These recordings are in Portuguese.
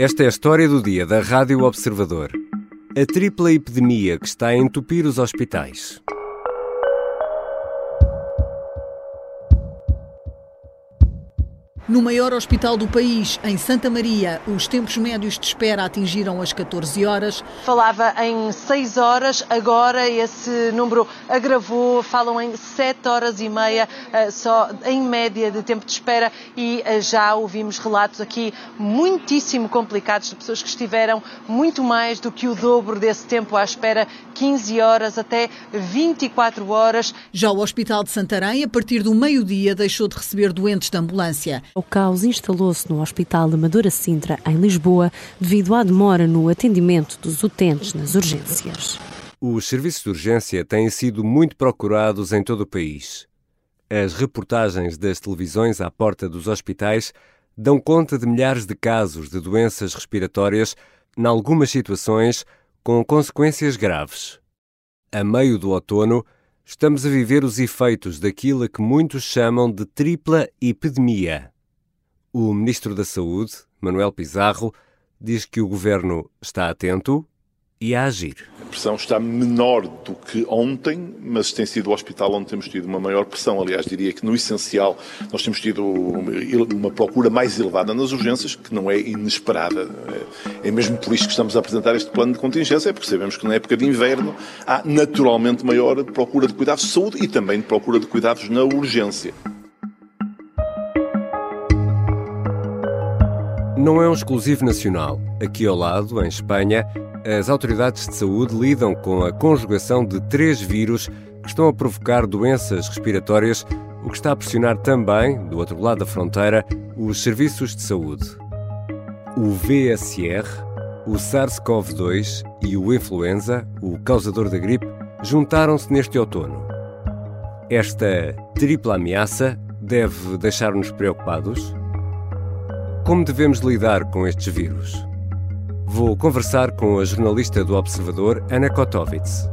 Esta é a história do dia da Rádio Observador. A tripla epidemia que está a entupir os hospitais. No maior hospital do país, em Santa Maria, os tempos médios de espera atingiram as 14 horas. Falava em 6 horas, agora esse número agravou, falam em 7 horas e meia, eh, só em média de tempo de espera, e eh, já ouvimos relatos aqui muitíssimo complicados de pessoas que estiveram muito mais do que o dobro desse tempo à espera, 15 horas até 24 horas. Já o Hospital de Santarém, a partir do meio-dia, deixou de receber doentes de ambulância. O caos instalou-se no Hospital de Amadora Sintra, em Lisboa, devido à demora no atendimento dos utentes nas urgências. Os serviços de urgência têm sido muito procurados em todo o país. As reportagens das televisões à porta dos hospitais dão conta de milhares de casos de doenças respiratórias, em algumas situações com consequências graves. A meio do outono, estamos a viver os efeitos daquilo a que muitos chamam de tripla epidemia. O Ministro da Saúde, Manuel Pizarro, diz que o governo está atento e a agir. A pressão está menor do que ontem, mas tem sido o hospital onde temos tido uma maior pressão. Aliás, diria que no essencial nós temos tido uma procura mais elevada nas urgências, que não é inesperada. É mesmo por isso que estamos a apresentar este plano de contingência, é porque sabemos que na época de inverno há naturalmente maior procura de cuidados de saúde e também de procura de cuidados na urgência. Não é um exclusivo nacional. Aqui ao lado, em Espanha, as autoridades de saúde lidam com a conjugação de três vírus que estão a provocar doenças respiratórias, o que está a pressionar também, do outro lado da fronteira, os serviços de saúde. O VSR, o SARS-CoV-2 e o influenza, o causador da gripe, juntaram-se neste outono. Esta tripla ameaça deve deixar-nos preocupados? Como devemos lidar com estes vírus? Vou conversar com a jornalista do Observador, Ana Kotovitz.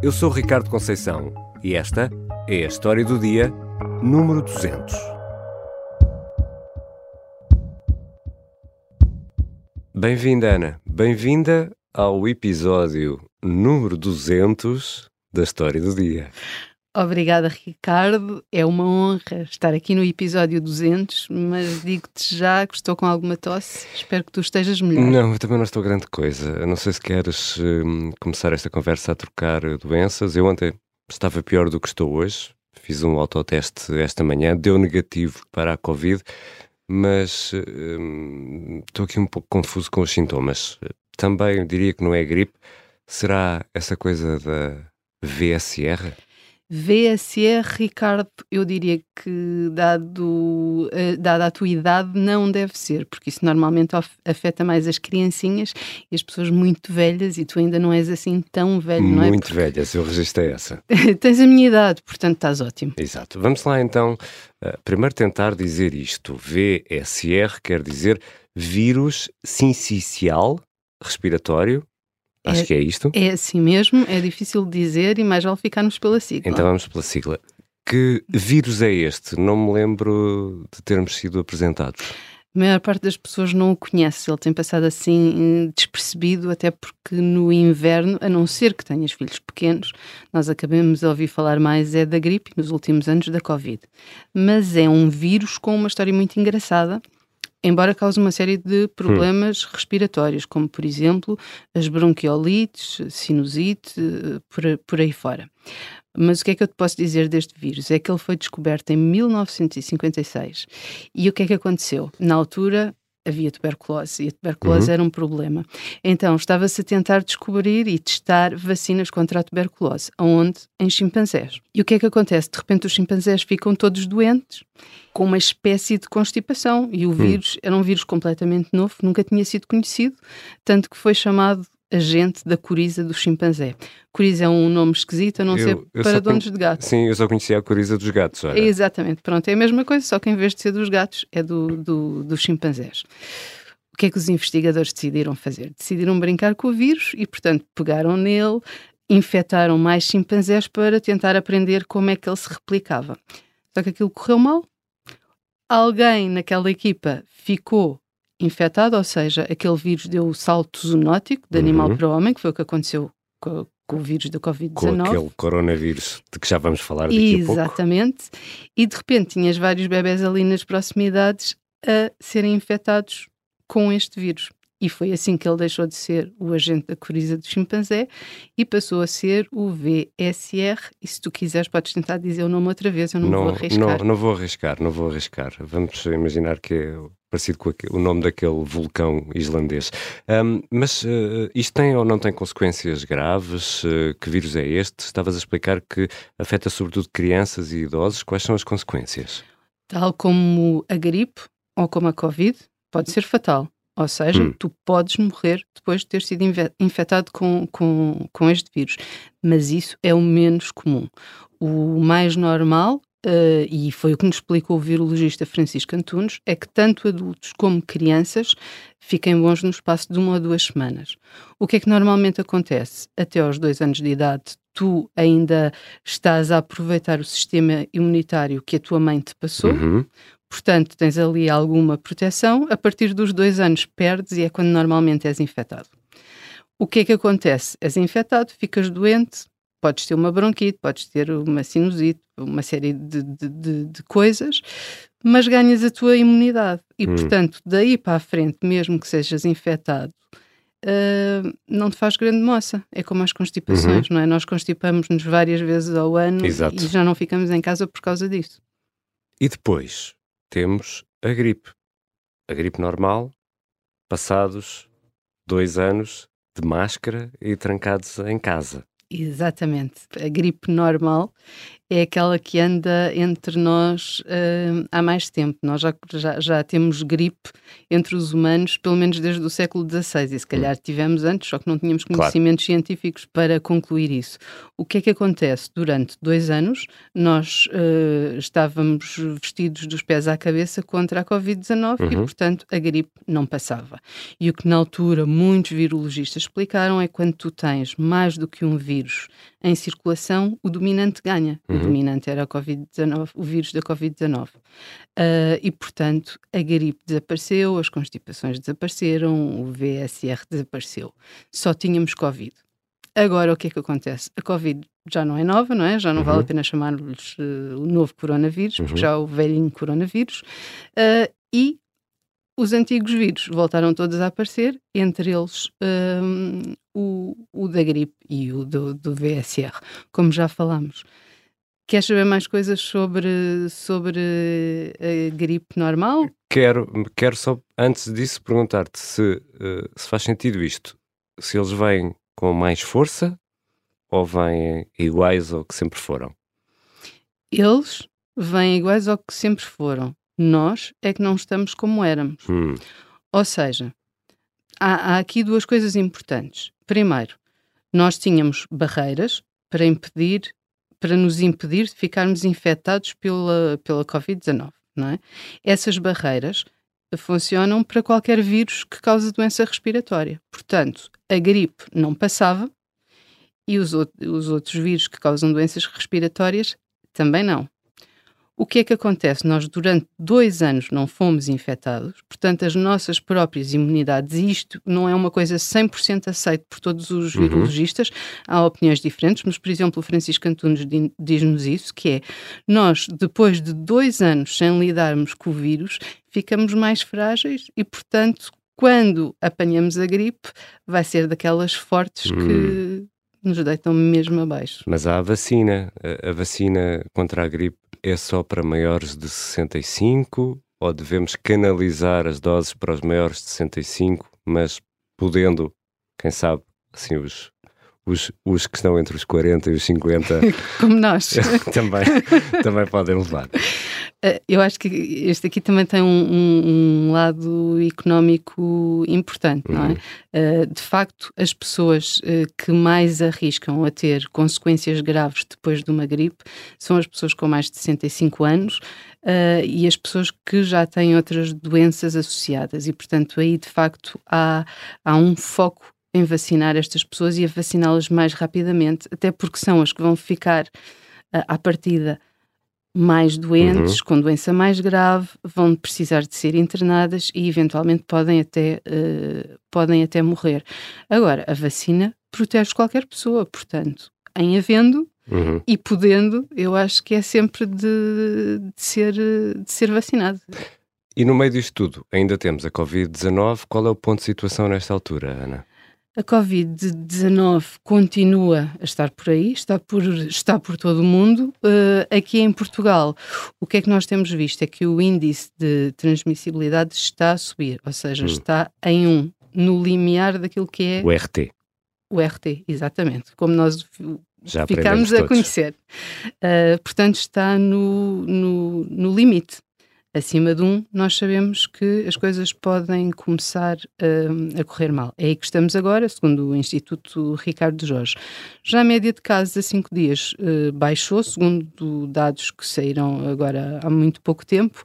Eu sou Ricardo Conceição e esta é a história do dia número 200. Bem-vinda, Ana. Bem-vinda ao episódio número 200 da história do dia. Obrigada, Ricardo. É uma honra estar aqui no episódio 200, mas digo-te já que estou com alguma tosse. Espero que tu estejas melhor. Não, eu também não estou grande coisa. Não sei se queres hum, começar esta conversa a trocar doenças. Eu ontem estava pior do que estou hoje. Fiz um autoteste esta manhã, deu negativo para a Covid, mas hum, estou aqui um pouco confuso com os sintomas. Também diria que não é gripe. Será essa coisa da VSR? VSR, Ricardo, eu diria que, dado, uh, dada a tua idade, não deve ser, porque isso normalmente afeta mais as criancinhas e as pessoas muito velhas, e tu ainda não és assim tão velho, muito não é? Muito velhas, eu registrei essa. Tens a minha idade, portanto estás ótimo. Exato. Vamos lá então, uh, primeiro tentar dizer isto. VSR quer dizer vírus sincicial respiratório Acho é, que é isto. É assim mesmo, é difícil de dizer e mais vale ficarmos pela sigla. Então vamos pela sigla. Que vírus é este? Não me lembro de termos sido apresentados. A maior parte das pessoas não o conhece, ele tem passado assim despercebido, até porque no inverno, a não ser que tenhas filhos pequenos, nós acabamos de ouvir falar mais é da gripe nos últimos anos da Covid. Mas é um vírus com uma história muito engraçada embora cause uma série de problemas hum. respiratórios, como por exemplo as bronquiolites, sinusite, por, por aí fora. Mas o que é que eu te posso dizer deste vírus? É que ele foi descoberto em 1956. E o que é que aconteceu? Na altura, havia tuberculose e a tuberculose uhum. era um problema. Então estava-se a tentar descobrir e testar vacinas contra a tuberculose, onde? Em chimpanzés. E o que é que acontece? De repente os chimpanzés ficam todos doentes, com uma espécie de constipação, e o uhum. vírus era um vírus completamente novo, nunca tinha sido conhecido, tanto que foi chamado agente da coriza do chimpanzé. Coriza é um nome esquisito, a não eu, ser eu para donos de gatos. Sim, eu só conhecia a coriza dos gatos. Olha. Exatamente, pronto, é a mesma coisa, só que em vez de ser dos gatos, é do, do, dos chimpanzés. O que é que os investigadores decidiram fazer? Decidiram brincar com o vírus e, portanto, pegaram nele, infectaram mais chimpanzés para tentar aprender como é que ele se replicava. Só que aquilo correu mal. Alguém naquela equipa ficou infectado, ou seja, aquele vírus deu o salto zoonótico de animal Uhum. para homem, que foi o que aconteceu com, com o vírus da Com Covid-19. aquele coronavírus de que já vamos falar daqui a pouco. Exatamente. E de repente tinhas vários bebés ali nas proximidades a serem infectados com este vírus. E foi assim que ele deixou de ser o agente da coriza do chimpanzé e passou a ser o VSR. E se tu quiseres, podes tentar dizer o nome outra vez, eu não, vou arriscar. Não, não vou arriscar, não vou arriscar. Vamos imaginar que é parecido com o nome daquele vulcão islandês. Ahm, mas eh, isto tem ou não tem consequências graves? Eh, que vírus é este? Estavas a explicar que afeta sobretudo crianças e idosos. Quais são as consequências? Tal como a gripe ou como a Covid, pode ser fatal. Ou seja, Hum. tu podes morrer depois de ter sido infectado com, com, com este vírus. Mas isso é o menos comum. O mais normal, eh, e foi o que nos explicou o virologista Francisco Antunes, é que tanto adultos como crianças fiquem bons no espaço de uma ou duas semanas. O que é que normalmente acontece? Até aos dois anos de idade, tu ainda estás a aproveitar o sistema imunitário que a tua mãe te passou, Uhum. Portanto, tens ali alguma proteção. A partir dos dois anos perdes e é quando normalmente és infectado. O que é que acontece? És infectado, ficas doente, podes ter uma bronquite, podes ter uma sinusite, uma série de, de- de- de coisas, mas ganhas a tua imunidade. E, Hum. portanto, daí para a frente, mesmo que sejas infectado, ah, não te faz grande moça. É como as constipações, não é? Nós constipamos-nos várias vezes ao ano Exato. e já não ficamos em casa por causa disso. E depois temos a gripe. A gripe normal, passados dois anos de máscara e trancados em casa. Exatamente. A gripe normal é aquela que anda entre nós hum, há mais tempo. Nós já, já, já temos gripe entre os humanos, pelo menos desde o século XVI, e se calhar tivemos antes, só que não tínhamos Claro. conhecimentos científicos para concluir isso. O que é que acontece? Durante dois anos, nós eh, estávamos vestidos dos pés à cabeça contra a Covid-19 e, Uhum. portanto, a gripe não passava. E o que na altura muitos virologistas explicaram é que quando tu tens mais do que um vírus em circulação, o dominante ganha. O Uhum. dominante era a COVID-19, o vírus da Covid-19. Ah, e, portanto, a gripe desapareceu, as constipações desapareceram, o VSR desapareceu. Só tínhamos Covid. Agora, o que é que acontece? A Covid já não é nova, não é? Já não vale a Uhum. pena chamar-lhes eh, o novo coronavírus, porque Uhum. já é o velhinho coronavírus. Ah, e os antigos vírus voltaram todos a aparecer, entre eles hum, o, o da gripe e o do, do VSR, como já falámos. Queres saber mais coisas sobre, sobre a gripe normal? Quero, quero só, antes disso, perguntar-te se, eh, se faz sentido isto. Se eles vêm com mais força ou vêm iguais ao que sempre foram? Eles vêm iguais ao que sempre foram. Nós é que não estamos como éramos. Hum, Ou seja, há, há aqui duas coisas importantes. Primeiro, nós tínhamos barreiras para impedir, para nos impedir de ficarmos infectados pela, pela Covid-19, não é? Essas barreiras funcionam para qualquer vírus que cause doença respiratória. Portanto, a gripe não passava e os, out- os outros vírus que causam doenças respiratórias também não. O que é que acontece? Nós, durante dois anos, não fomos infectados, portanto, as nossas próprias imunidades, e isto não é uma coisa 100% aceita por todos os Uhum. virologistas, há opiniões diferentes, mas, por exemplo, o Francisco Antunes di- diz-nos isso, que é, nós, depois de dois anos sem lidarmos com o vírus, ficamos mais frágeis e, portanto, quando apanhamos a gripe, vai ser daquelas fortes Hum. que nos deitam mesmo abaixo. Mas há a vacina. A vacina contra a gripe é só para maiores de 65 ou devemos canalizar as doses para os maiores de 65, mas podendo, quem sabe, assim, os, os, os que estão entre os 40 e os 50 Como nós. também, também podem levar. Eh, Eu acho que este aqui também tem um, um- um lado económico importante, não é? Uhum. Eh, de facto, as pessoas eh, que mais arriscam a ter consequências graves depois de uma gripe são as pessoas com mais de 65 anos e as pessoas que já têm outras doenças associadas. E, portanto, aí de facto há, há um foco em vacinar estas pessoas e a vaciná-las mais rapidamente, até porque são as que vão ficar eh, à partida mais doentes, uhum. com doença mais grave, vão precisar de ser internadas e eventualmente podem até, uh, podem até morrer. Agora, a vacina protege qualquer pessoa, portanto, em havendo uhum. e podendo, eu acho que é sempre de, de, ser, de ser vacinado. E no meio disto tudo, ainda temos a Covid-19. Qual é o ponto de situação nesta altura, Ana? A Covid-19 continua a estar por aí, está por, está por todo o mundo. Uh, aqui em Portugal, o que é que nós temos visto? É que o índice de transmissibilidade está a subir, ou seja, hum. está em um, no limiar daquilo que é. O RT. O RT, exatamente. Como nós Já ficamos a conhecer. Uh, portanto, está no, no, no limite acima de um, nós sabemos que as coisas podem começar uh, a correr mal. É aí que estamos agora, segundo o Instituto Ricardo Jorge. Já a média de casos a cinco dias uh, baixou, segundo dados que saíram agora há muito pouco tempo,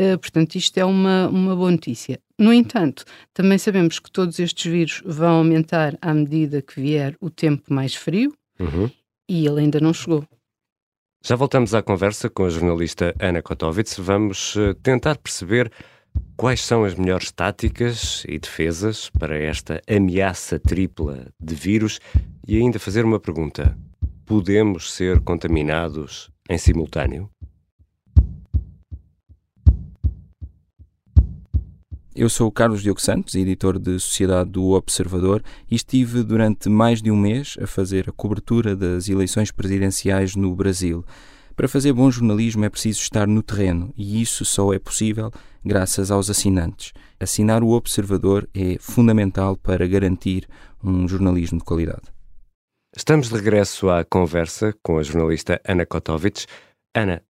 uh, portanto, isto é uma, uma boa notícia. No entanto, também sabemos que todos estes vírus vão aumentar à medida que vier o tempo mais frio uhum. e ele ainda não chegou. Já voltamos à conversa com a jornalista Ana Kotovitz. Vamos eh, tentar perceber quais são as melhores táticas e defesas para esta ameaça tripla de vírus e ainda fazer uma pergunta: podemos ser contaminados em simultâneo? Eu sou o Carlos Diogo Santos, editor de Sociedade do Observador, e estive durante mais de um mês a fazer a cobertura das eleições presidenciais no Brasil. Para fazer bom jornalismo é preciso estar no terreno e isso só é possível graças aos assinantes. Assinar o Observador é fundamental para garantir um jornalismo de qualidade. Estamos de regresso à conversa com a jornalista Ana Kotovich. Ana,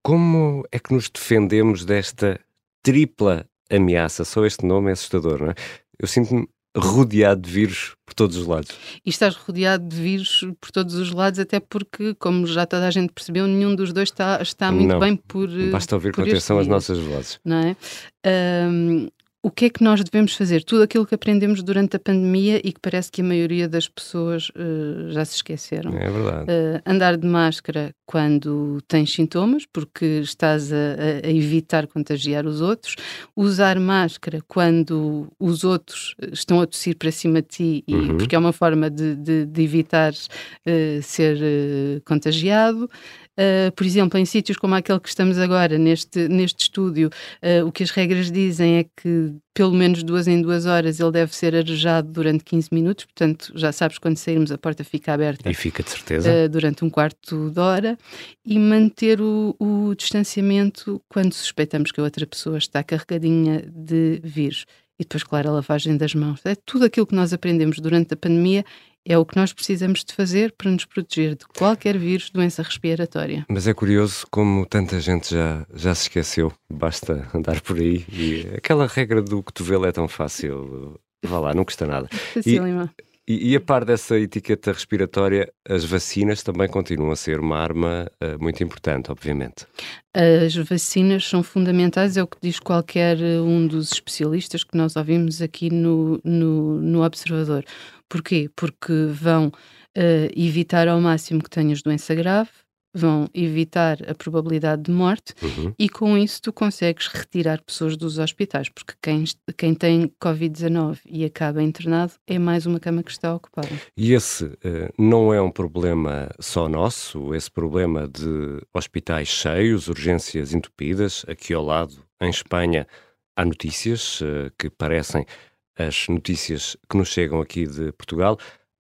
como é que nos defendemos desta tripla ameaça. Só este nome é assustador, não é? Eu sinto-me rodeado de vírus por todos os lados. E estás rodeado de vírus por todos os lados, até porque, como já toda a gente percebeu, nenhum dos dois está, está muito não. bem por. Basta ouvir com atenção as nossas vozes. Não é? Um, o que é que nós devemos fazer? Tudo aquilo que aprendemos durante a pandemia e que parece que a maioria das pessoas uh, já se esqueceram. É verdade. Uh, andar de máscara quando tens sintomas, porque estás a, a, evitar contagiar os outros. Usar máscara quando os outros estão a tossir para cima de ti, e, uhum. porque é uma forma de, de, de evitar uh, ser contagiado. Uh, por exemplo, em sítios como aquele que estamos agora, neste, neste estúdio, uh, o que as regras dizem é que pelo menos duas em duas horas ele deve ser arejado durante 15 minutos, portanto, já sabes, quando sairmos a porta fica aberta. E fica de certeza. Uh, durante um quarto de hora. E manter o, o distanciamento quando suspeitamos que a outra pessoa está carregadinha de vírus. E depois, claro, a lavagem das mãos. É tudo aquilo que nós aprendemos durante a pandemia é o que nós precisamos de fazer para nos proteger de qualquer vírus, doença respiratória. Mas é curioso como tanta gente já, já se esqueceu. Basta andar por aí e aquela regra do cotovelo é tão fácil. Vá lá, não custa nada. Facílima. E, e, a par dessa etiqueta respiratória, as vacinas também continuam a ser uma arma uh, muito importante, obviamente. As vacinas são fundamentais, é o que diz qualquer um dos especialistas que nós ouvimos aqui no, no, no Observador. Porquê? Porque vão uh, evitar ao máximo que tenhas doença grave, vão evitar a probabilidade de morte uhum. e com isso tu consegues retirar pessoas dos hospitais, porque quem, quem tem Covid-19 e acaba internado é mais uma cama que está ocupada. E esse uh, não é um problema só nosso, esse problema de hospitais cheios, urgências entupidas, aqui ao lado, em Espanha, há notícias uh, que parecem as notícias que nos chegam aqui de Portugal.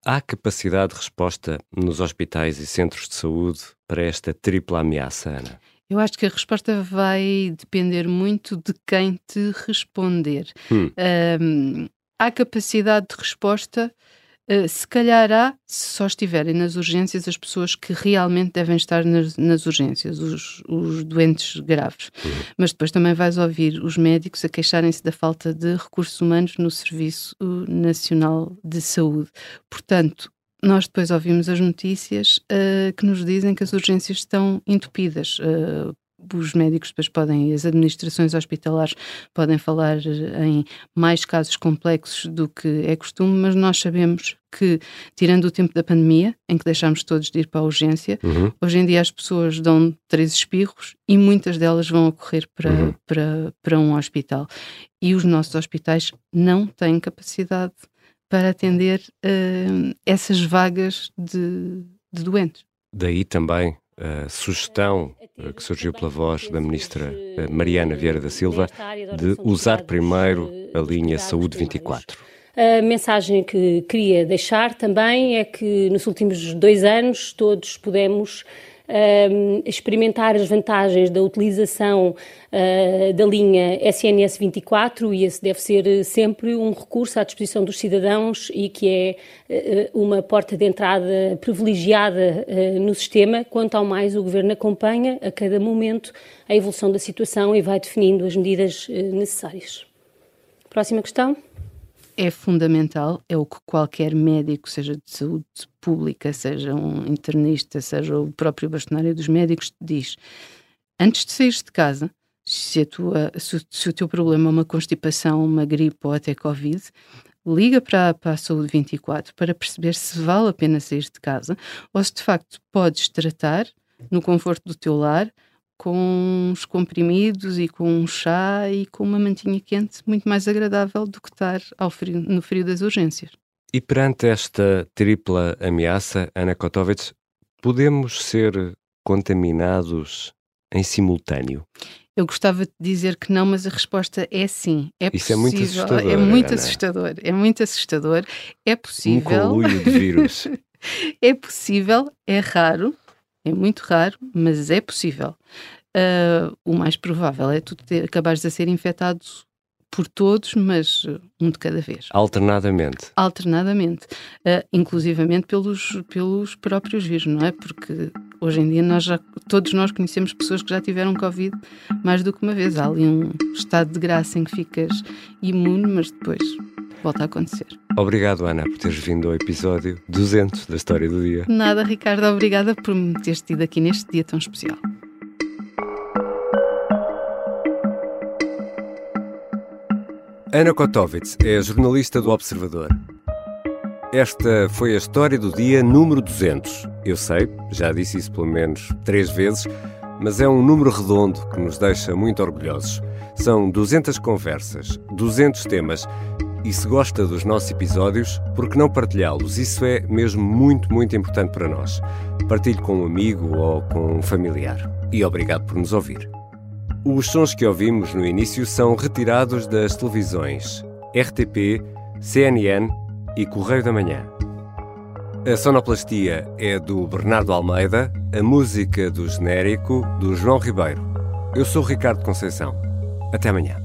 Há capacidade de resposta nos hospitais e centros de saúde para esta tripla ameaça, Ana? Eu acho que a resposta vai depender muito de quem te responder. Hum. Um, há capacidade de resposta Uh, se calhar há, se só estiverem nas urgências, as pessoas que realmente devem estar nas, nas urgências, os, os, doentes graves. Uhum. Mas depois também vais ouvir os médicos a queixarem-se da falta de recursos humanos no Serviço Nacional de Saúde. Portanto, nós depois ouvimos as notícias uh, que nos dizem que as urgências estão entupidas. Uh, os médicos depois podem, as administrações hospitalares podem falar em mais casos complexos do que é costume, mas nós sabemos que, tirando o tempo da pandemia, em que deixámos todos de ir para a urgência, uhum. hoje em dia as pessoas dão três espirros e muitas delas vão a correr para, uhum. para, para um hospital. E os nossos hospitais não têm capacidade para atender uh, essas vagas de, de doentes. Daí também a sugestão eh, que surgiu pela voz da ministra eh, Mariana Vieira da Silva de usar primeiro a linha Saúde 24. A mensagem que queria deixar também é que nos últimos dois anos todos pudemos uh, experimentar as vantagens da utilização uh, da linha SNS 24 e esse deve ser sempre um recurso à disposição dos cidadãos e que é uh, uma porta de entrada privilegiada no sistema. Quanto ao mais, o Governo acompanha a cada momento a evolução da situação e vai definindo as medidas necessárias. Próxima questão é fundamental, é o que qualquer médico, seja de saúde pública, seja um internista, seja o próprio bastonário dos médicos, diz. Antes de saíres de casa, se, tua, se, se, o teu problema é uma constipação, uma gripe ou até Covid, liga para, para a Saúde 24 para perceber se vale a pena sair de casa ou se de facto podes tratar no conforto do teu lar com uns comprimidos e com um chá e com uma mantinha quente muito mais agradável do que estar frio, no frio das urgências. E perante esta tripla ameaça, Ana Kotovits, podemos ser contaminados em simultâneo? Eu gostava de dizer que não, mas a resposta é sim. É Isso possível. é muito assustador. É muito Ana. assustador. É muito assustador. É possível. Um de vírus. é possível, é raro, é muito raro, mas é possível. Uh, o mais provável é tu acabares a ser infectado por todos, mas um de cada vez. Alternadamente. Alternadamente. Uh, inclusivamente pelos, pelos próprios vírus, não é? Porque hoje em dia nós já, todos nós conhecemos pessoas que já tiveram Covid mais do que uma vez. Há ali um estado de graça em que ficas imune, mas depois volta a acontecer. Obrigado, Ana, por teres vindo ao episódio 200 da História do Dia. Nada, Ricardo, obrigada por me teres tido aqui neste dia tão especial. Ana Kotovitz é jornalista do Observador. Esta foi a história do dia número 200. Eu sei, já disse isso pelo menos três vezes, mas é um número redondo que nos deixa muito orgulhosos. São 200 conversas, 200 temas e se gosta dos nossos episódios, por que não partilhá-los? Isso é mesmo muito, muito importante para nós. Partilhe com um amigo ou com um familiar. E obrigado por nos ouvir. Os sons que ouvimos no início são retirados das televisões RTP, CNN e Correio da Manhã. A sonoplastia é do Bernardo Almeida, a música do genérico do João Ribeiro. Eu sou Ricardo Conceição. Até amanhã.